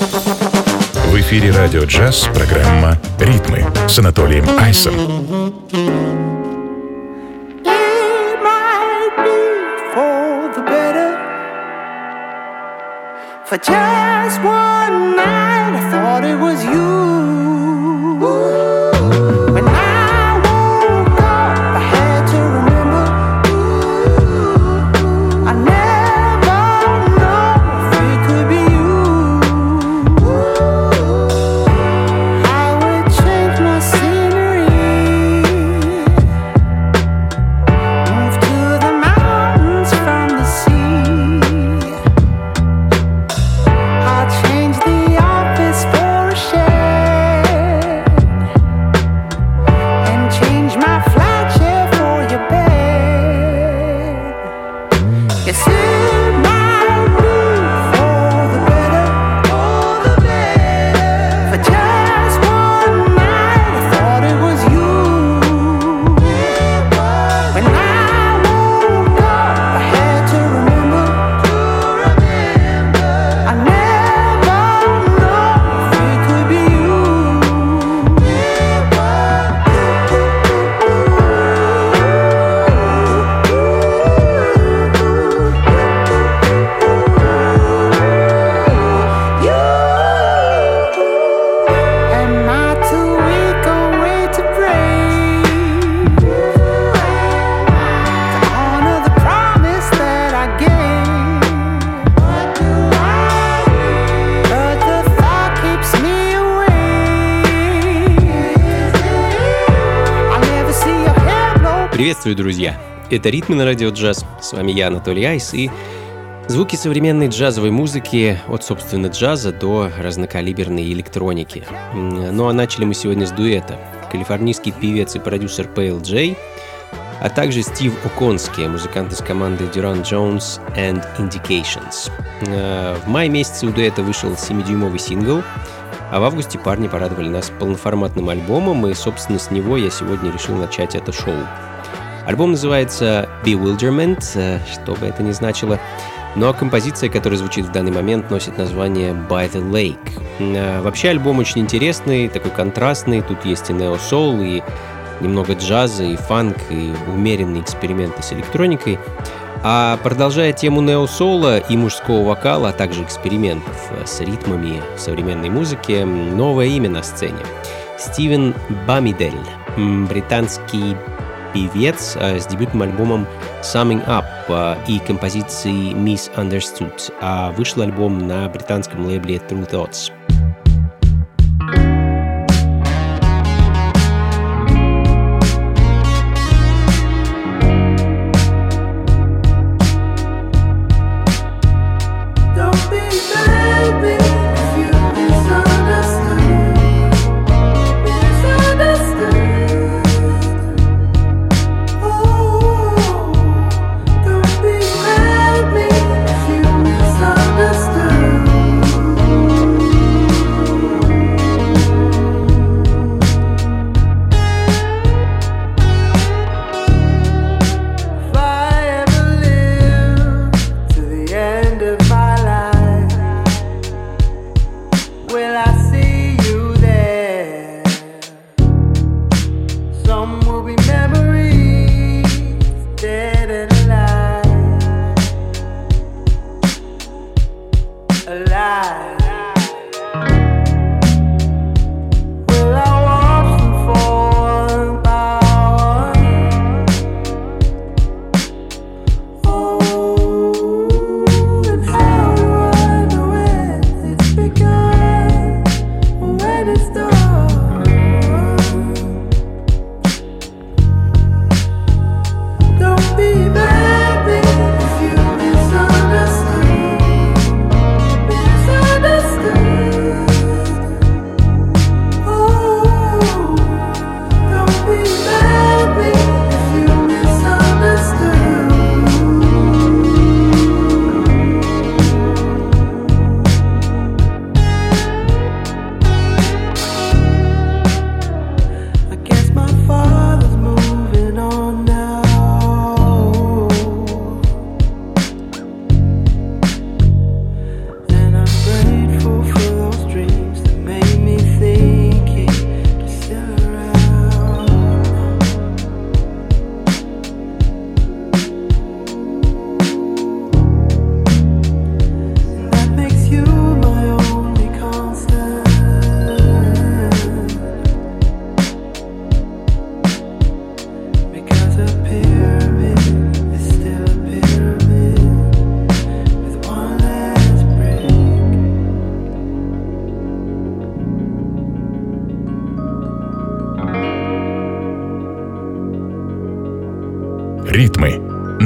В эфире радио джаз программа «Ритмы» с Анатолием Айсом. For just one night, I thought it was you. Друзья! Это «Ритмы на радио джаз». С вами я, Анатолий Айс, и звуки современной джазовой музыки от, собственно, джаза до разнокалиберной электроники. Ну а начали мы сегодня с дуэта. Калифорнийский певец и продюсер Пейл Джей, а также Стив Оконский, музыкант из команды Duran Jones and Indications. Э, в мае месяце у дуэта вышел 7-дюймовый сингл, а в августе парни порадовали нас полноформатным альбомом, и, собственно, с него я сегодня решил начать это шоу. Альбом называется Bewilderment, э, что бы это ни значило. Ну а композиция, которая звучит в данный момент, носит название By the Lake. Э, вообще альбом очень интересный, такой контрастный. Тут есть и нео-сол, и немного джаза, и фанк, и умеренные эксперименты с электроникой. А продолжая тему нео-сола и мужского вокала, а также экспериментов э, с ритмами современной музыки, новое имя на сцене. Стивен Бамидель, британский певец э, с дебютным альбомом Summing Up э, и композицией Misunderstood, а вышел альбом на британском лейбле True Thoughts.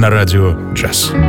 На радио «Джаз».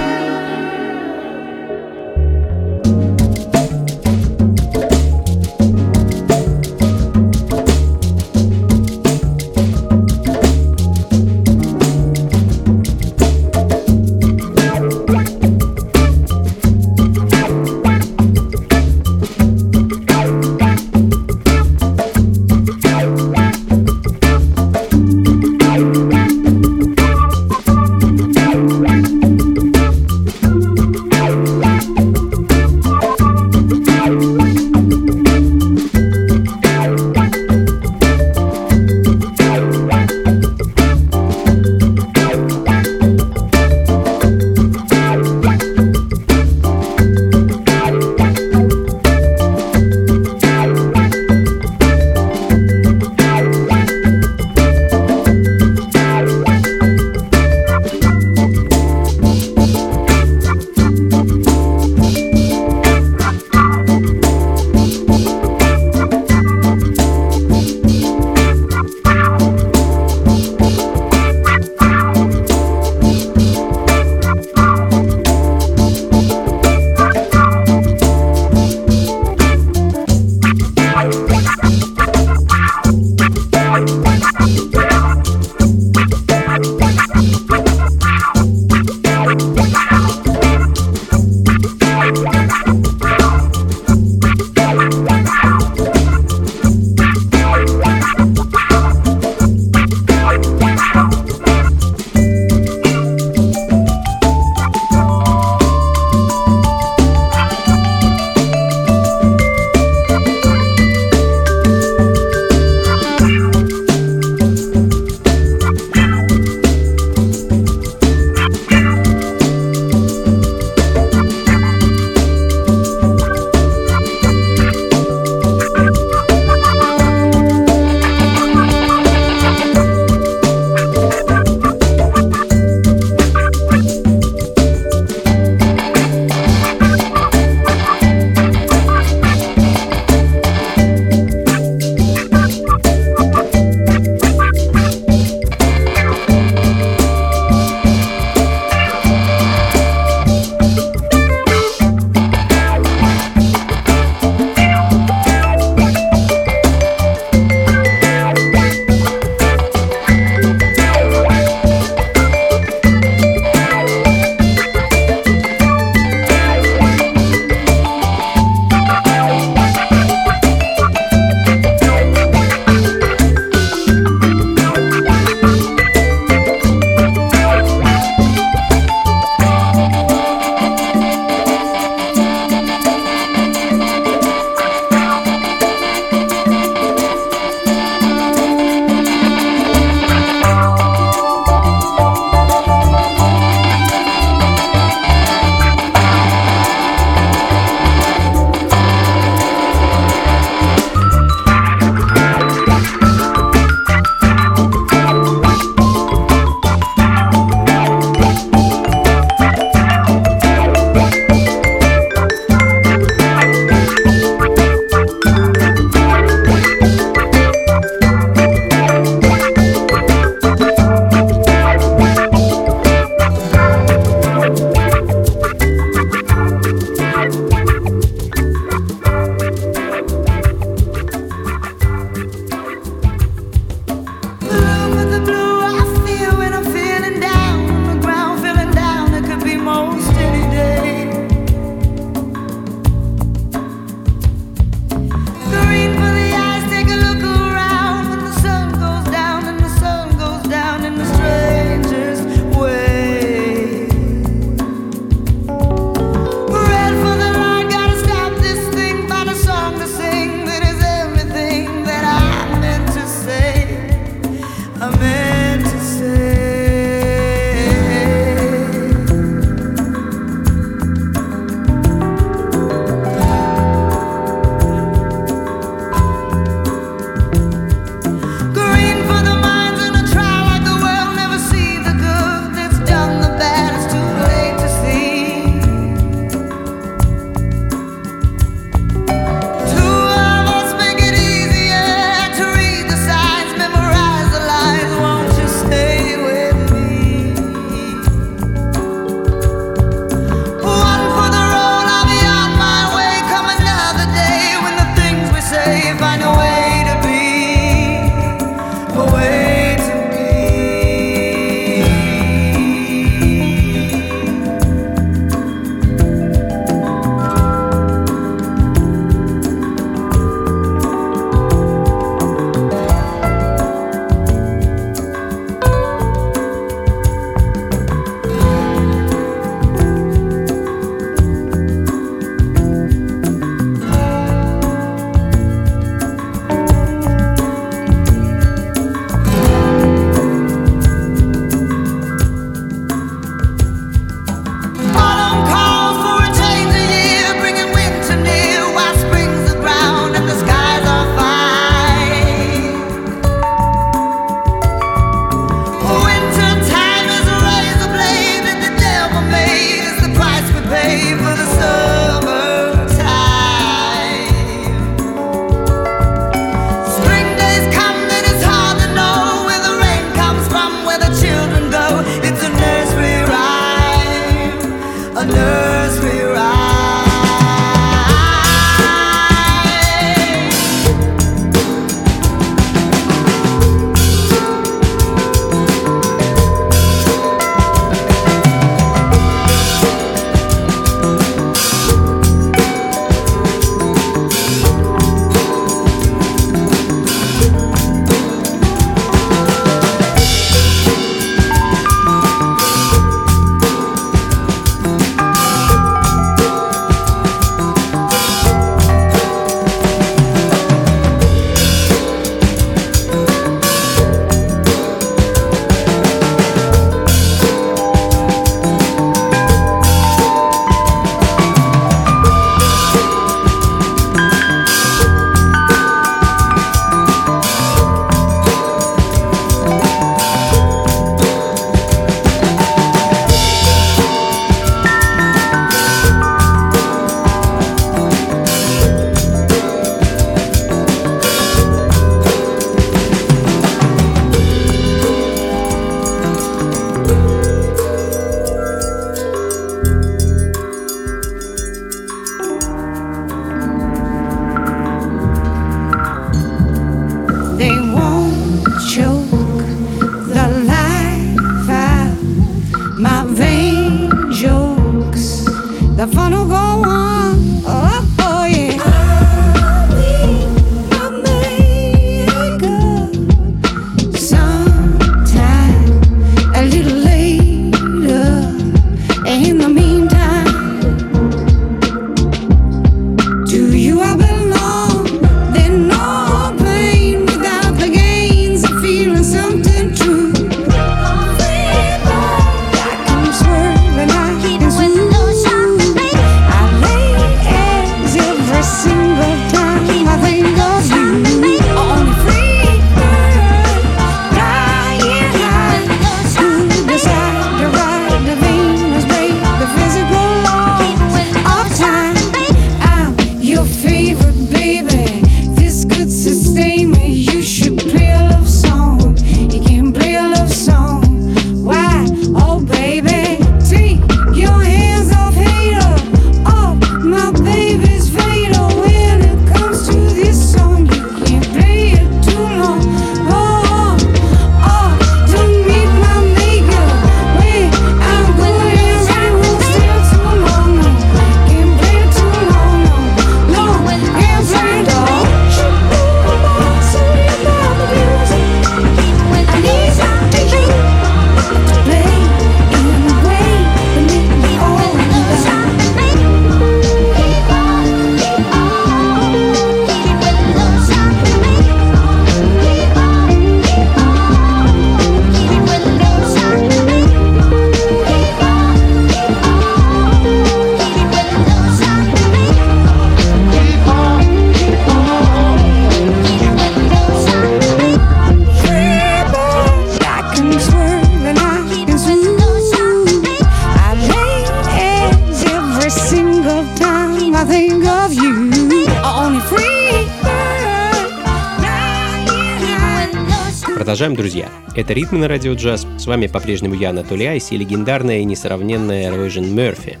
Это «Ритмы на радио джаз». С вами по-прежнему я, Анатолий Айс, и легендарная и несравненная Ройжен Мерфи.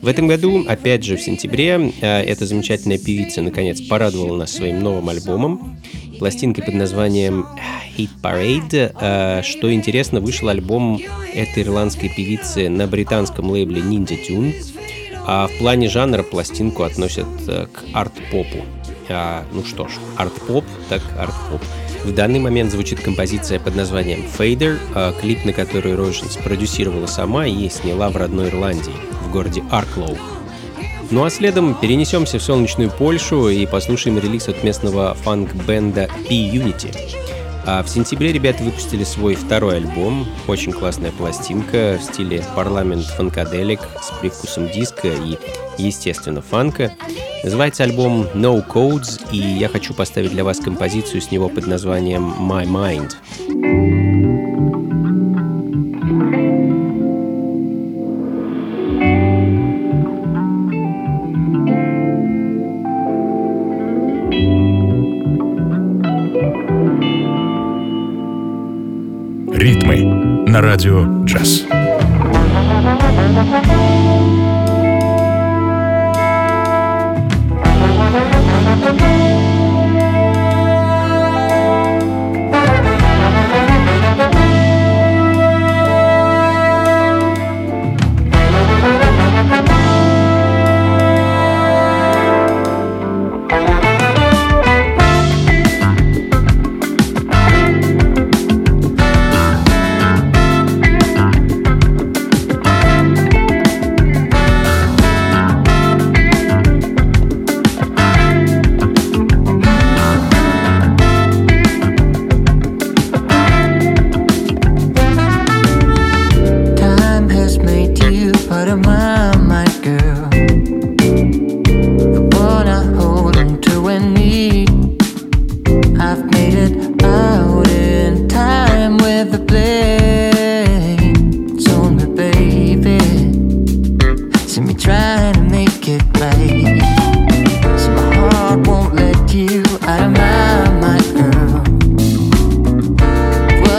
В этом году, опять же в сентябре, э, эта замечательная певица наконец порадовала нас своим новым альбомом, пластинкой под названием Hit Parade. Э, что интересно, вышел альбом этой ирландской певицы на британском лейбле Ninja Tune, а в плане жанра пластинку относят э, к арт-попу. Ну что ж, арт-поп, так арт-поп. В данный момент звучит композиция под названием «Fader», а клип на который Рожин спродюсировала сама и сняла в родной Ирландии, в городе Арклоу. Ну а следом перенесемся в солнечную Польшу и послушаем релиз от местного фанк-бенда P-Unity. А в сентябре ребята выпустили свой второй альбом, очень классная пластинка в стиле Parliament-Funkadelic с привкусом диско и, естественно, фанка. Называется альбом No Codes, и я хочу поставить для вас композицию с него под названием My Mind. на радио «Джаз».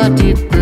body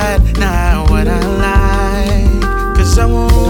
decide now what I like. Cause I won't.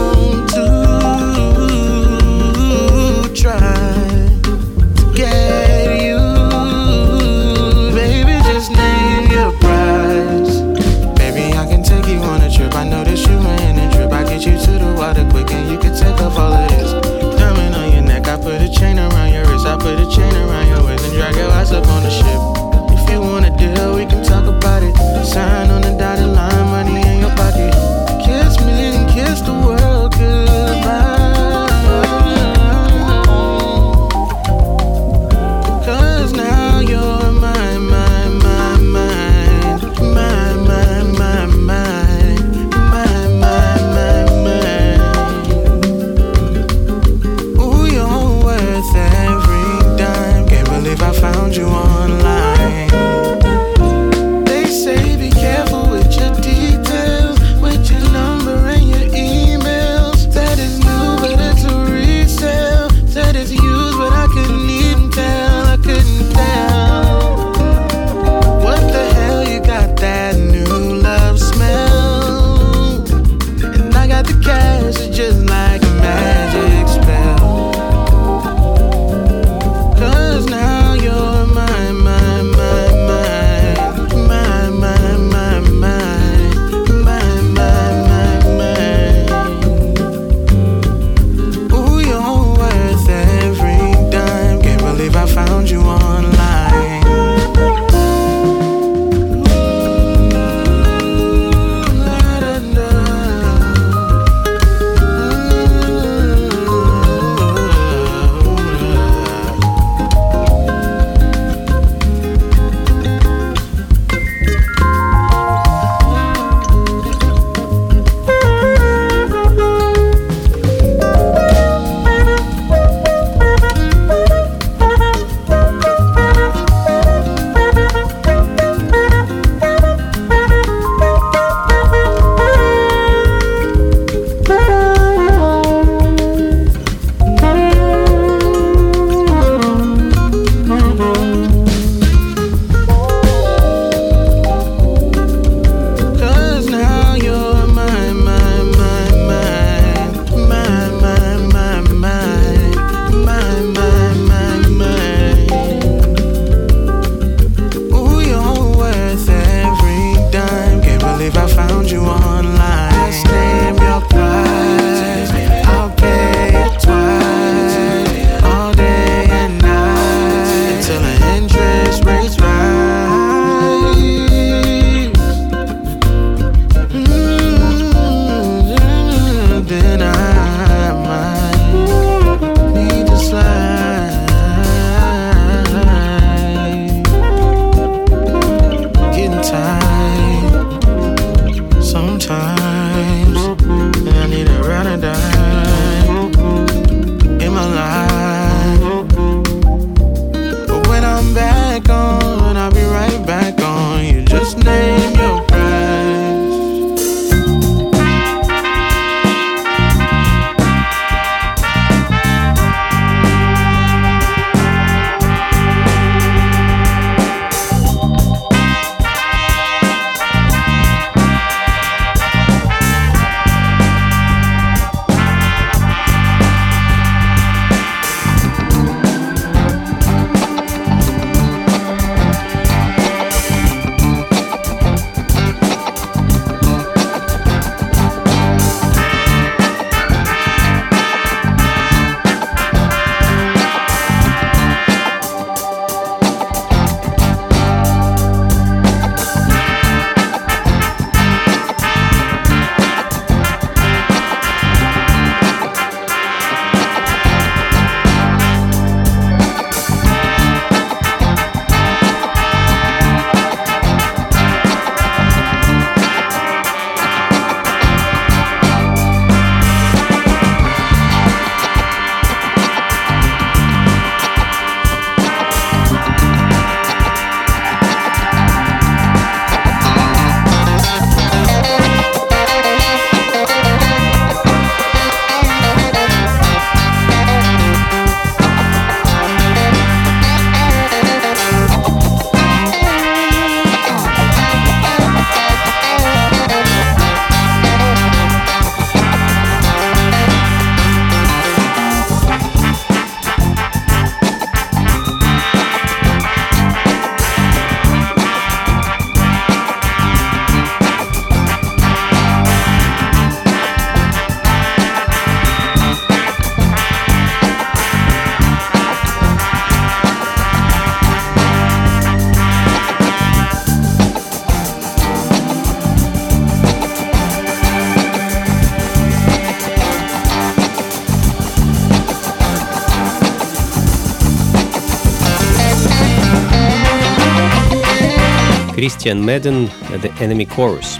Christian Madden The Enemy Chorus.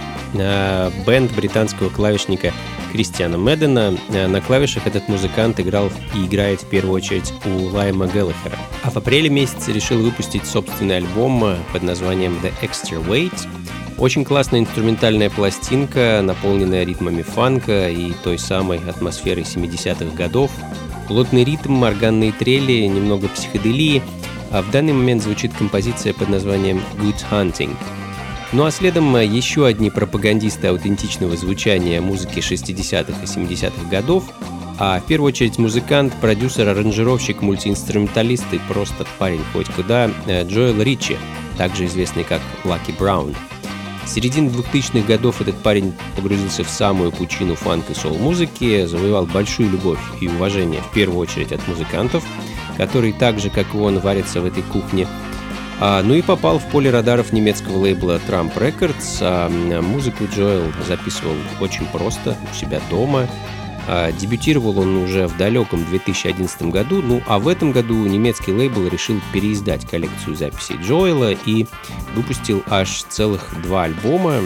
Бенд британского клавишника Кристиана Меддена. На клавишах этот музыкант играл и играет в первую очередь у Лайма Геллахера. А в апреле месяце решил выпустить собственный альбом под названием The Extra Weight. Очень классная инструментальная пластинка, наполненная ритмами фанка и той самой атмосферой 70-х годов. Плотный ритм, органные трели, немного психоделии — а в данный момент звучит композиция под названием Good Hunting. Ну а следом э, еще одни пропагандисты аутентичного звучания музыки 60-х и 70-х годов, а в первую очередь музыкант, продюсер, аранжировщик, мультиинструменталист и просто парень хоть куда э, Джоэл Ричи, также известный как Лаки Браун. С середины 2000-х годов этот парень погрузился в самую пучину фанк и сол-музыки, завоевал большую любовь и уважение в первую очередь от музыкантов – который так же, как и он, варится в этой кухне. А, ну и попал в поле радаров немецкого лейбла Trump Records. А, музыку Джоэл записывал очень просто у себя дома. А, дебютировал он уже в далеком 2011 году, ну а в этом году немецкий лейбл решил переиздать коллекцию записей Джоэла и выпустил аж целых два альбома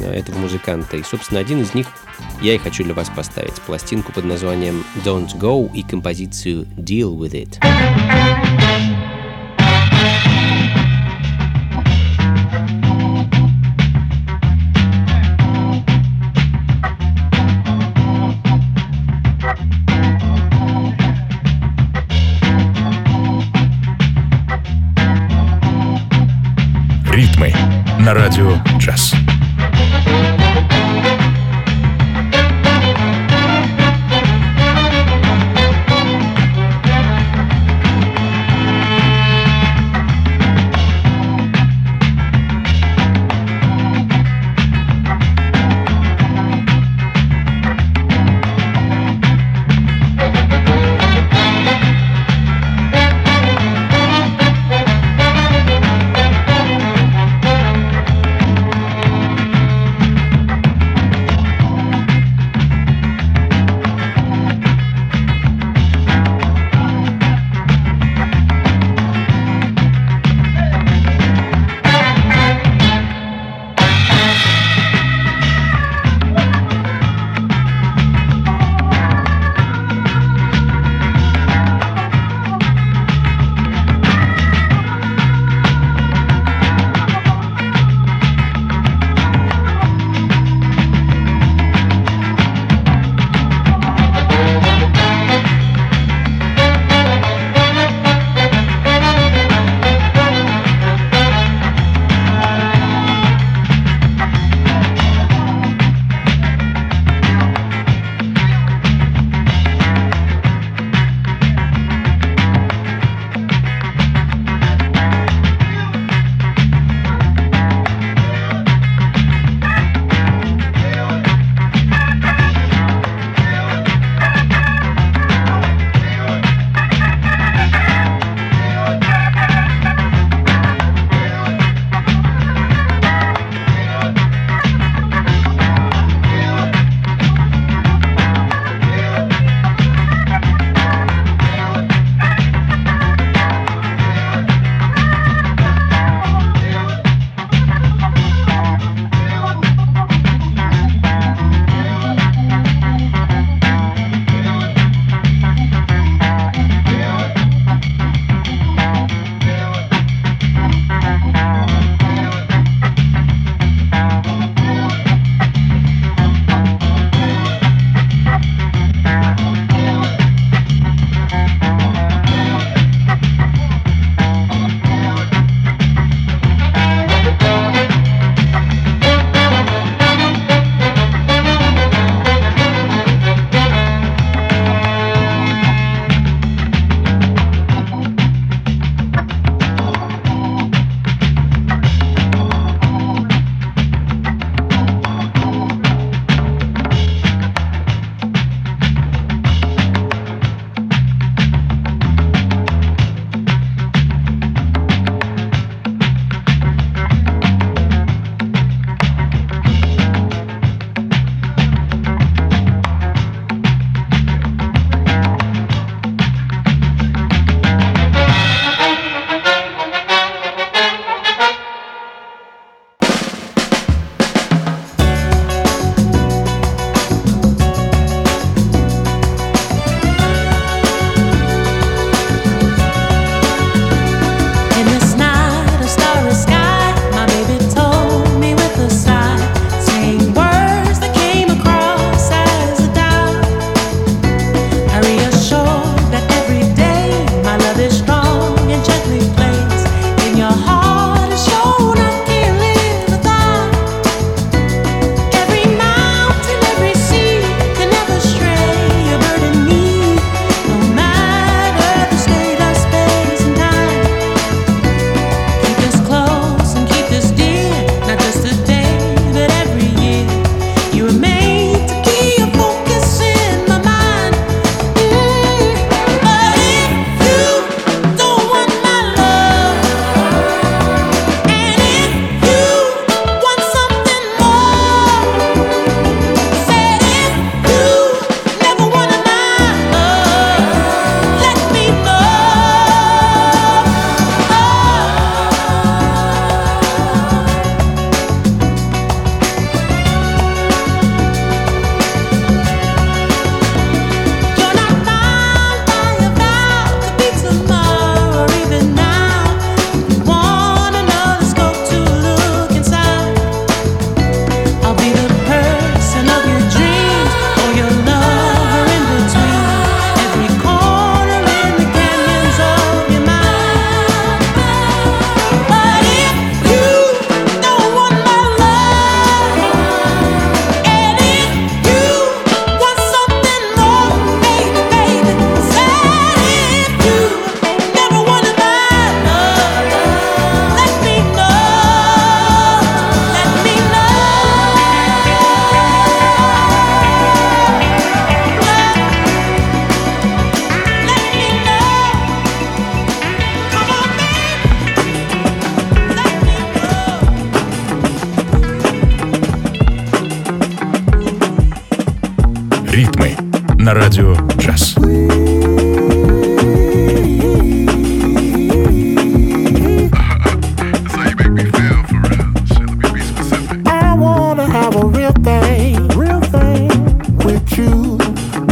этого музыканта. И, собственно, один из них я и хочу для вас поставить. Пластинку под названием Don't Go и композицию Deal With It. На радио «Джаз».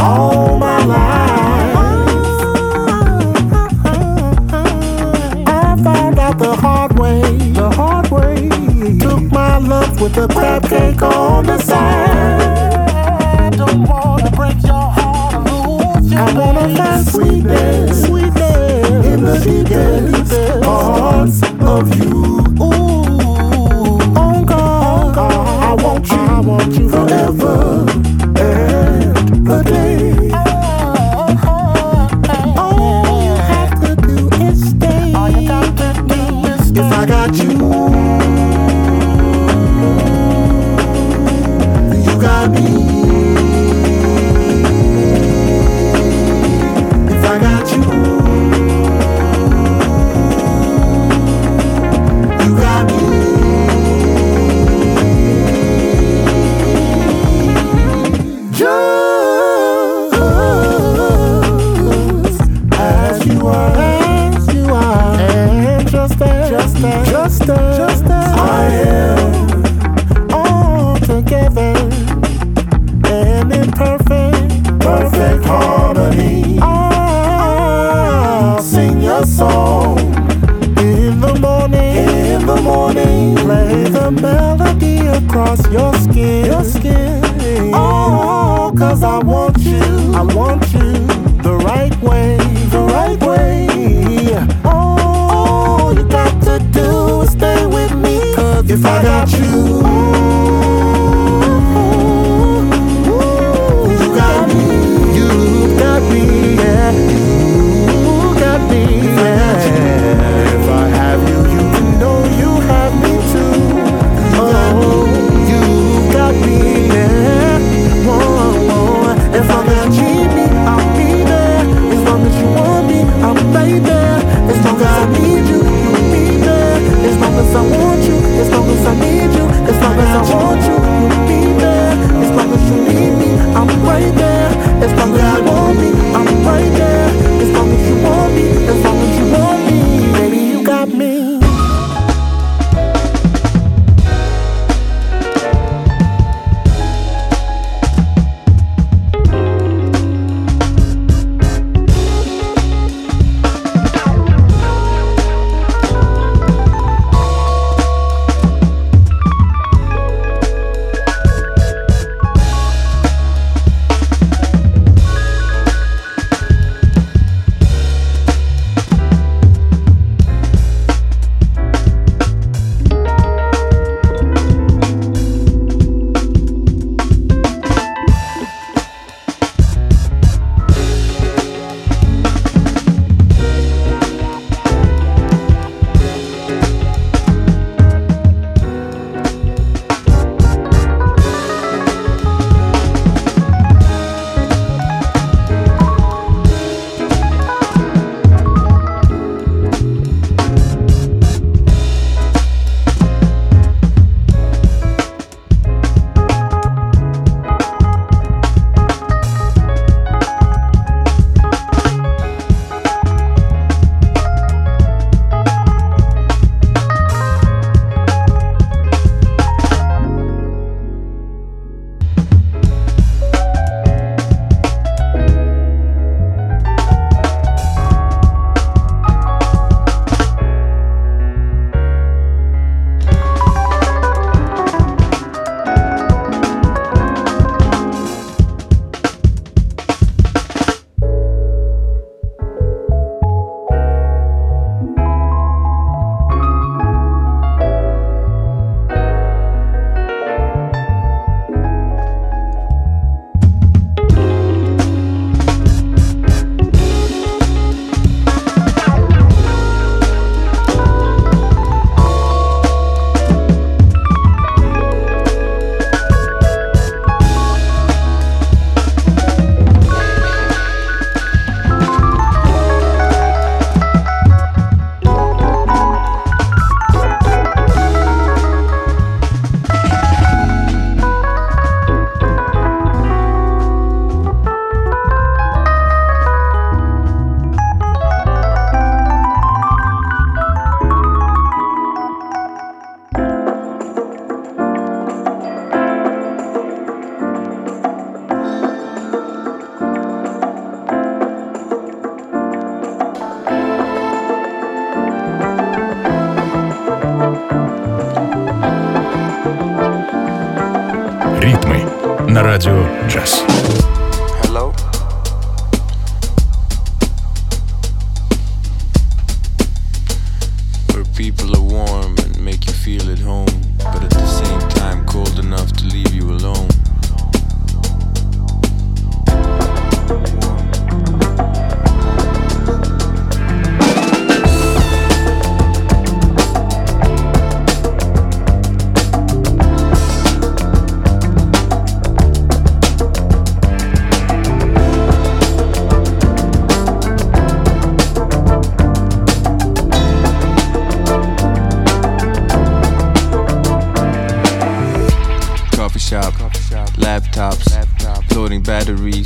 All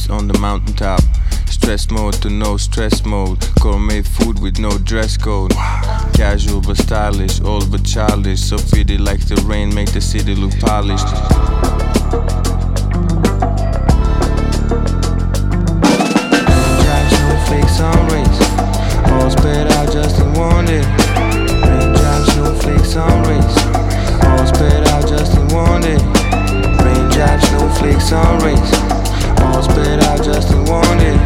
on the mountaintop. Stress mode to no stress mode. Gourmet food with no dress code. Casual but stylish, old but childish. So pretty like the rain, make the city look polished. Raindrops, snowflakes on race. All spread out just in one day. Raindrops, snowflakes on race. All spread out just in one day. Raindrops, snowflakes on race almost bet I just didn't want it.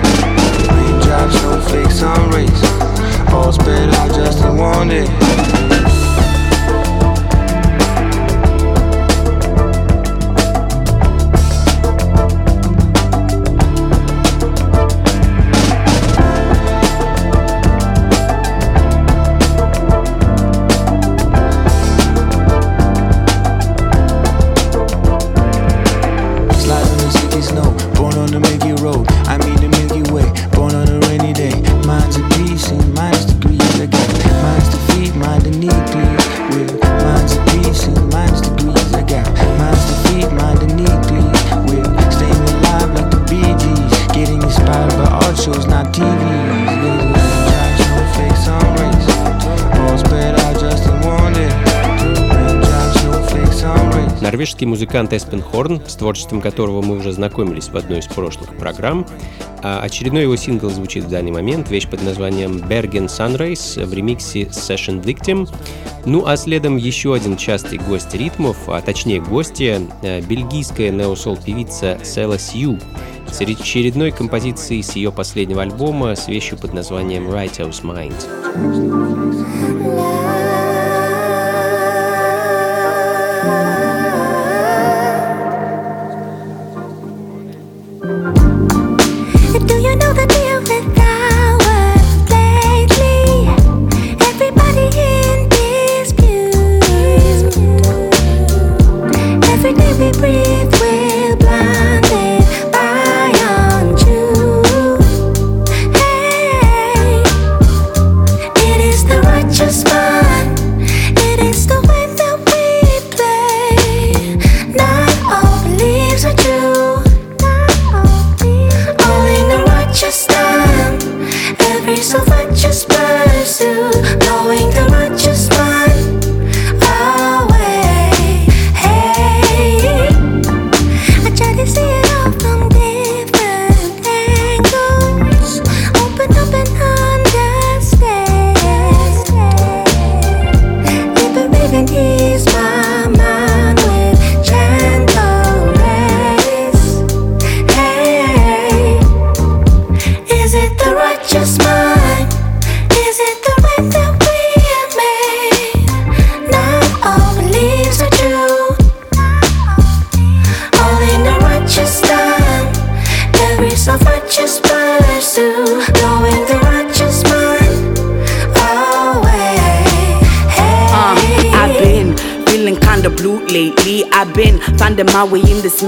Raindrops, snowflakes, sun rays. All spit I just didn't want it. Норвежский музыкант Эспен Хорн, с творчеством которого мы уже знакомились в одной из прошлых программ. А очередной его сингл звучит в данный момент, вещь под названием Bergen Sunrise в ремиксе Session Victim. Ну а следом еще один частый гость ритмов, а точнее гостья, э, бельгийская неосол-певица Села Сью с очередной композицией с ее последнего альбома с вещью под названием Writer's Mind.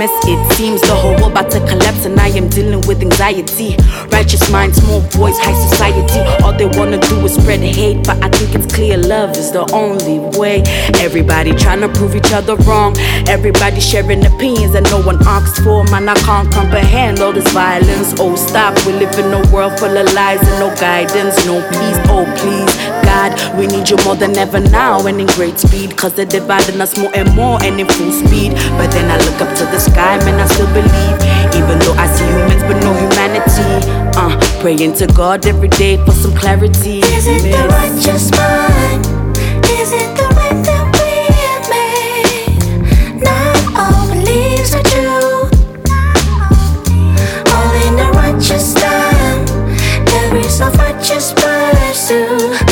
Mess. It seems the whole world about to collapse, and I am dealing with anxiety. Righteous minds, small boys, high society. All they wanna do is spread hate, but I think it's clear love is the only way. Everybody trying to prove each other wrong. Everybody sharing opinions that no one asked for. Man, I can't comprehend all this violence. Oh, stop. We live in a world full of lies and no guidance, no peace. Oh, please, God, we need you more than ever now and in great speed. Cause they're dividing us more and more and in full speed. But then I look up to the sky, sky, man, I still believe. Even though I see humans, but no humanity. Uh, praying to God every day for some clarity. Is it the righteous mind? Is it the way that we have made? Not all beliefs are true. All in the righteous time. There is a righteous pursuit.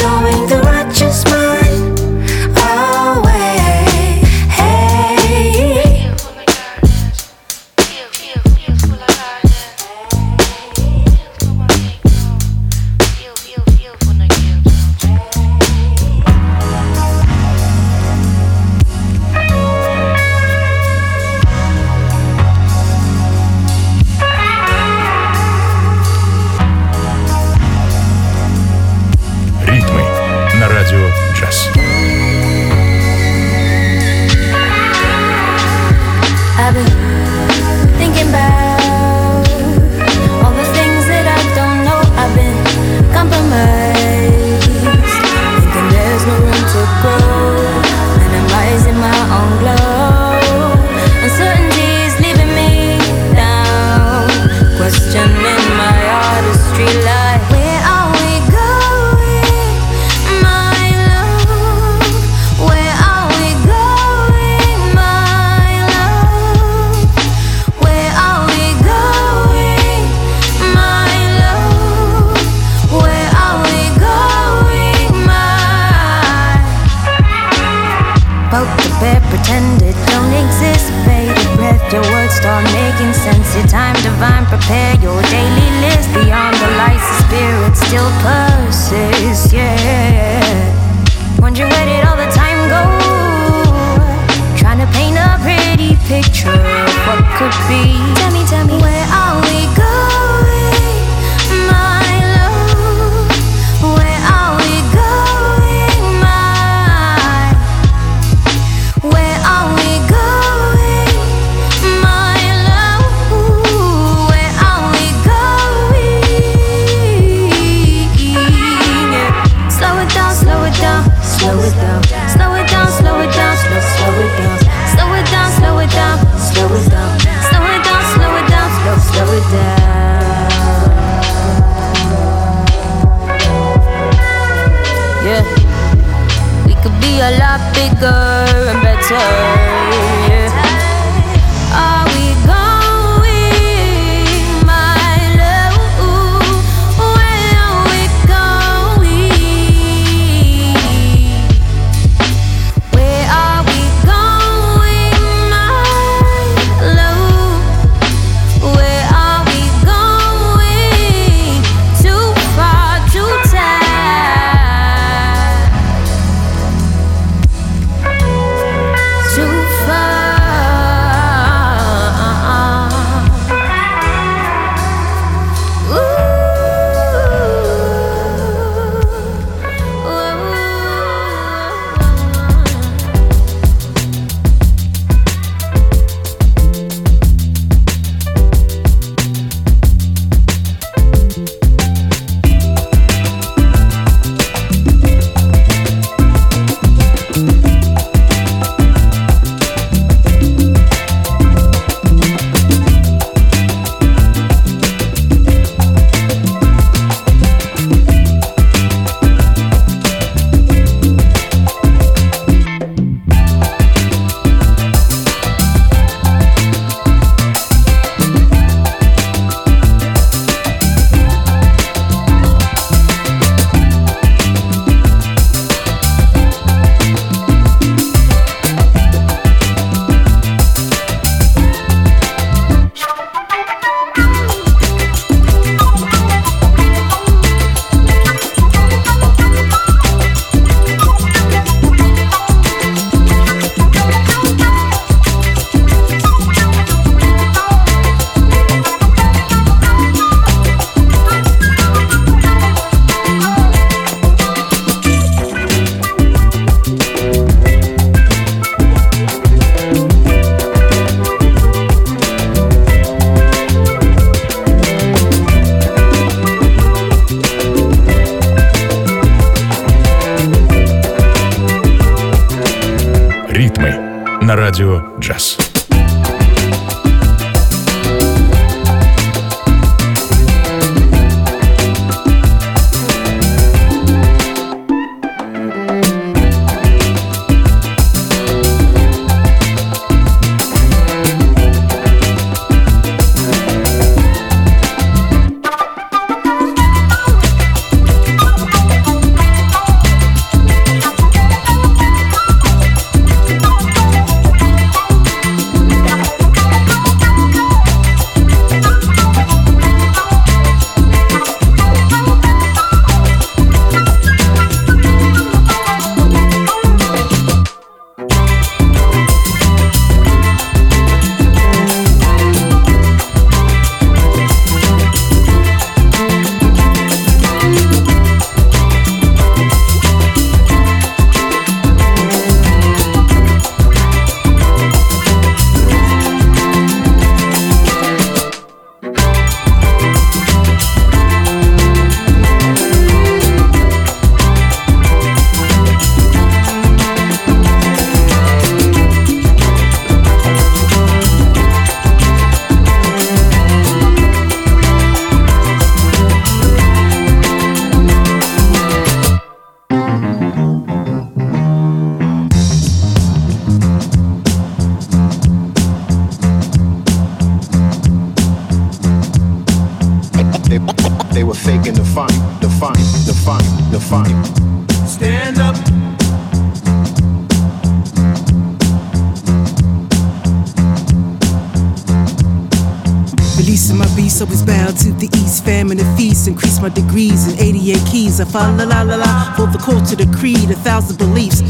Fall la la la la for the culture, the creed, a thousand beliefs.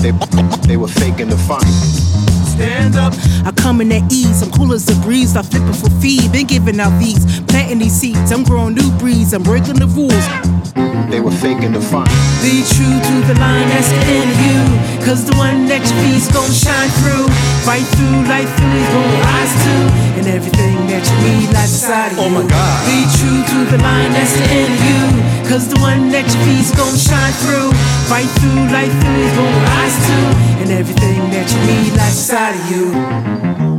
They, they were faking the fun. Stand up. I come in at ease. I'm cool as a breeze. I flipping for feed. Been giving out these, planting these seeds. I'm growing new breeds. I'm breaking the rules. They were faking the fun. Be true to the line that's in you. Cause the one that you feed's gon' shine through. Fight through, life through, is gon' rise to. And everything that you need lies inside of oh you. Oh my God. Be true to the line that's in you. Cause the one that you feed's gon' shine through. Fight through, life through, is gon' rise to. And everything that you need lies inside of you.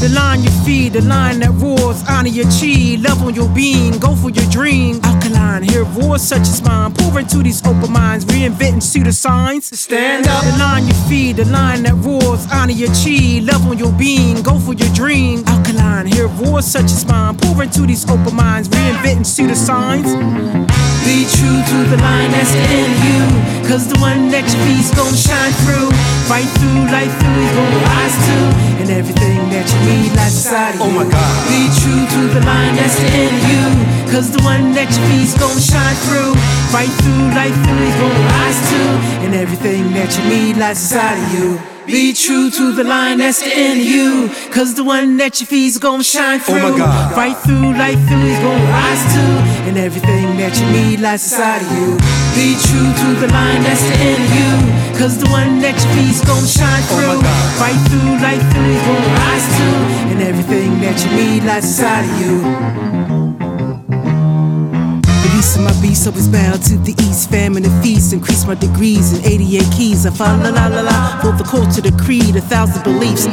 The line you feed, the line that roars, honor your chi, love on your being, go for your dream. Alkaline, hear voice such as mine, pour into these open minds, reinventing pseudo signs. Stand up. The line you feed, the line that roars, honor your chi, love on your being, go for your dream. Alkaline, hear voice such as mine, pour into these open minds, reinventing pseudo signs. Be true to the line that's in you, cause the one that you feed's gon' shine through. Fight through, life through, is gon' rise to, and everything that you need lies inside of you. Oh my God. Be true to the line that's in you, cause the one that you feed's gon' shine through. Fight through, life through, is gon' rise to, and everything that you need lies inside of you. Be true to the line that's in you, cause the one that you feed's gon' shine Oh my through. God. Fight through, life through, is gon' rise to, and everything that you need lies inside of you. Be true to the line that's in you, cause the one that you feed's gon' shine Oh through. God. Fight through, life through, is gon' rise to, and everything that you need lies inside of you. Releasing my beast, always bow to the east. Famine and feast, increase my degrees in 88 keys. I fall la la la la for the culture, the creed, a thousand beliefs.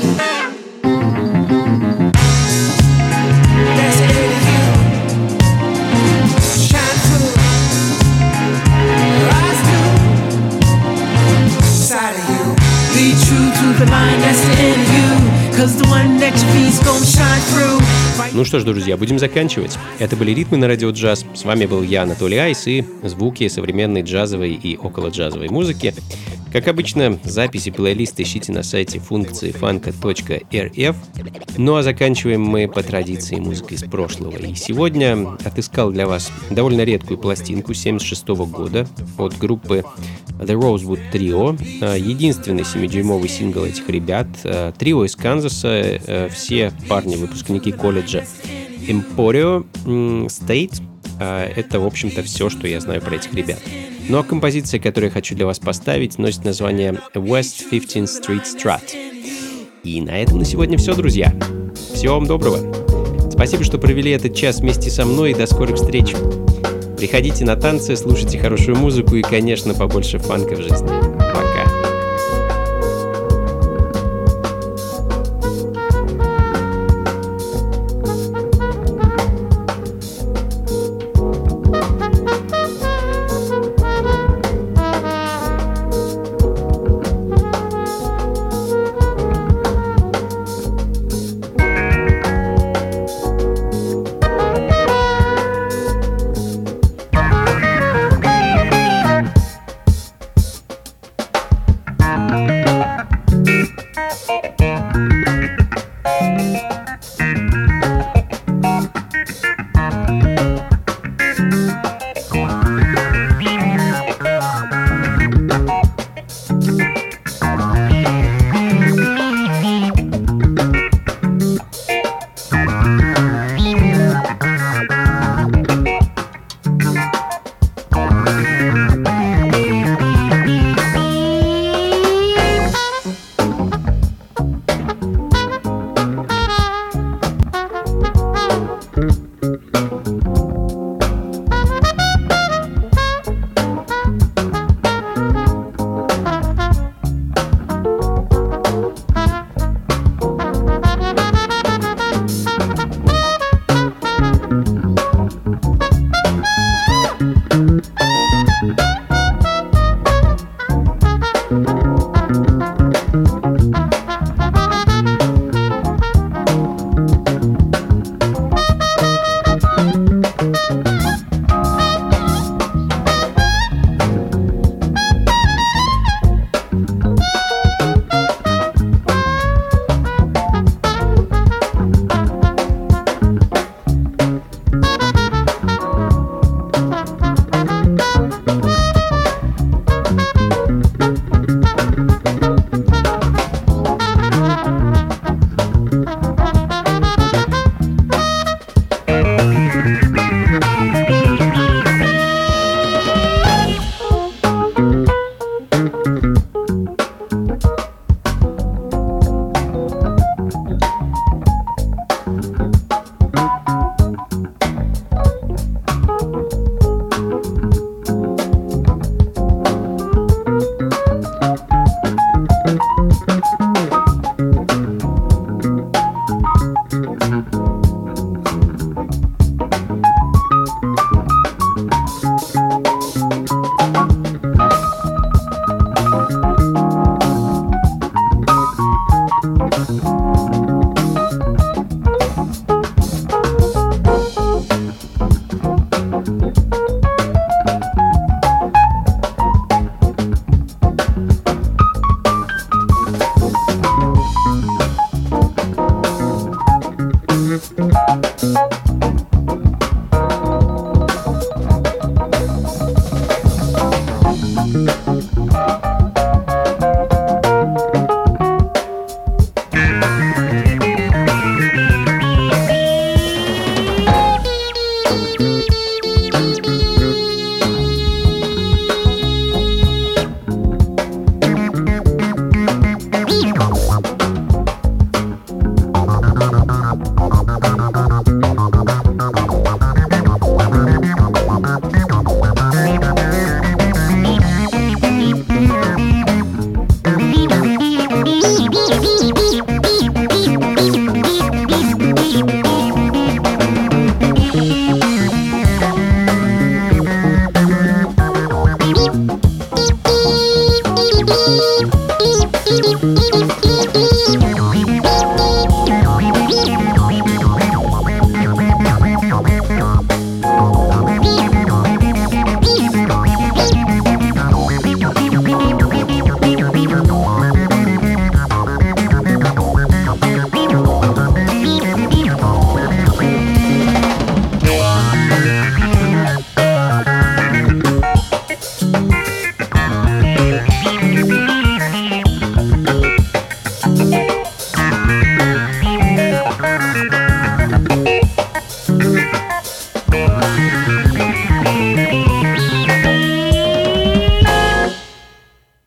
Of the line that's in you. Cause the one that you feed's gon' shine through. Ну что ж, друзья, будем заканчивать. Это были «Ритмы на радио джаз». С вами был я, Анатолий Айс, и звуки современной джазовой и около джазовой музыки. Как обычно, записи плейлист ищите на сайте функции фанка.рф. Ну а заканчиваем мы по традиции музыкой из прошлого. И сегодня отыскал для вас довольно редкую пластинку 76 года от группы The Rosewood Trio. А, Единственный 7-дюймовый сингл этих ребят. А, Трио из Канзаса, э, все парни выпускники колледжа Emporio State. А, Это, в общем-то, все, что я знаю про этих ребят. Ну а композиция, которую я хочу для вас поставить, носит название West 15th Street Strat. И на этом на сегодня все, друзья. Всего вам доброго. Спасибо, что провели этот час вместе со мной и до скорых встреч. Приходите на танцы, слушайте хорошую музыку и, конечно, побольше фанка в жизни.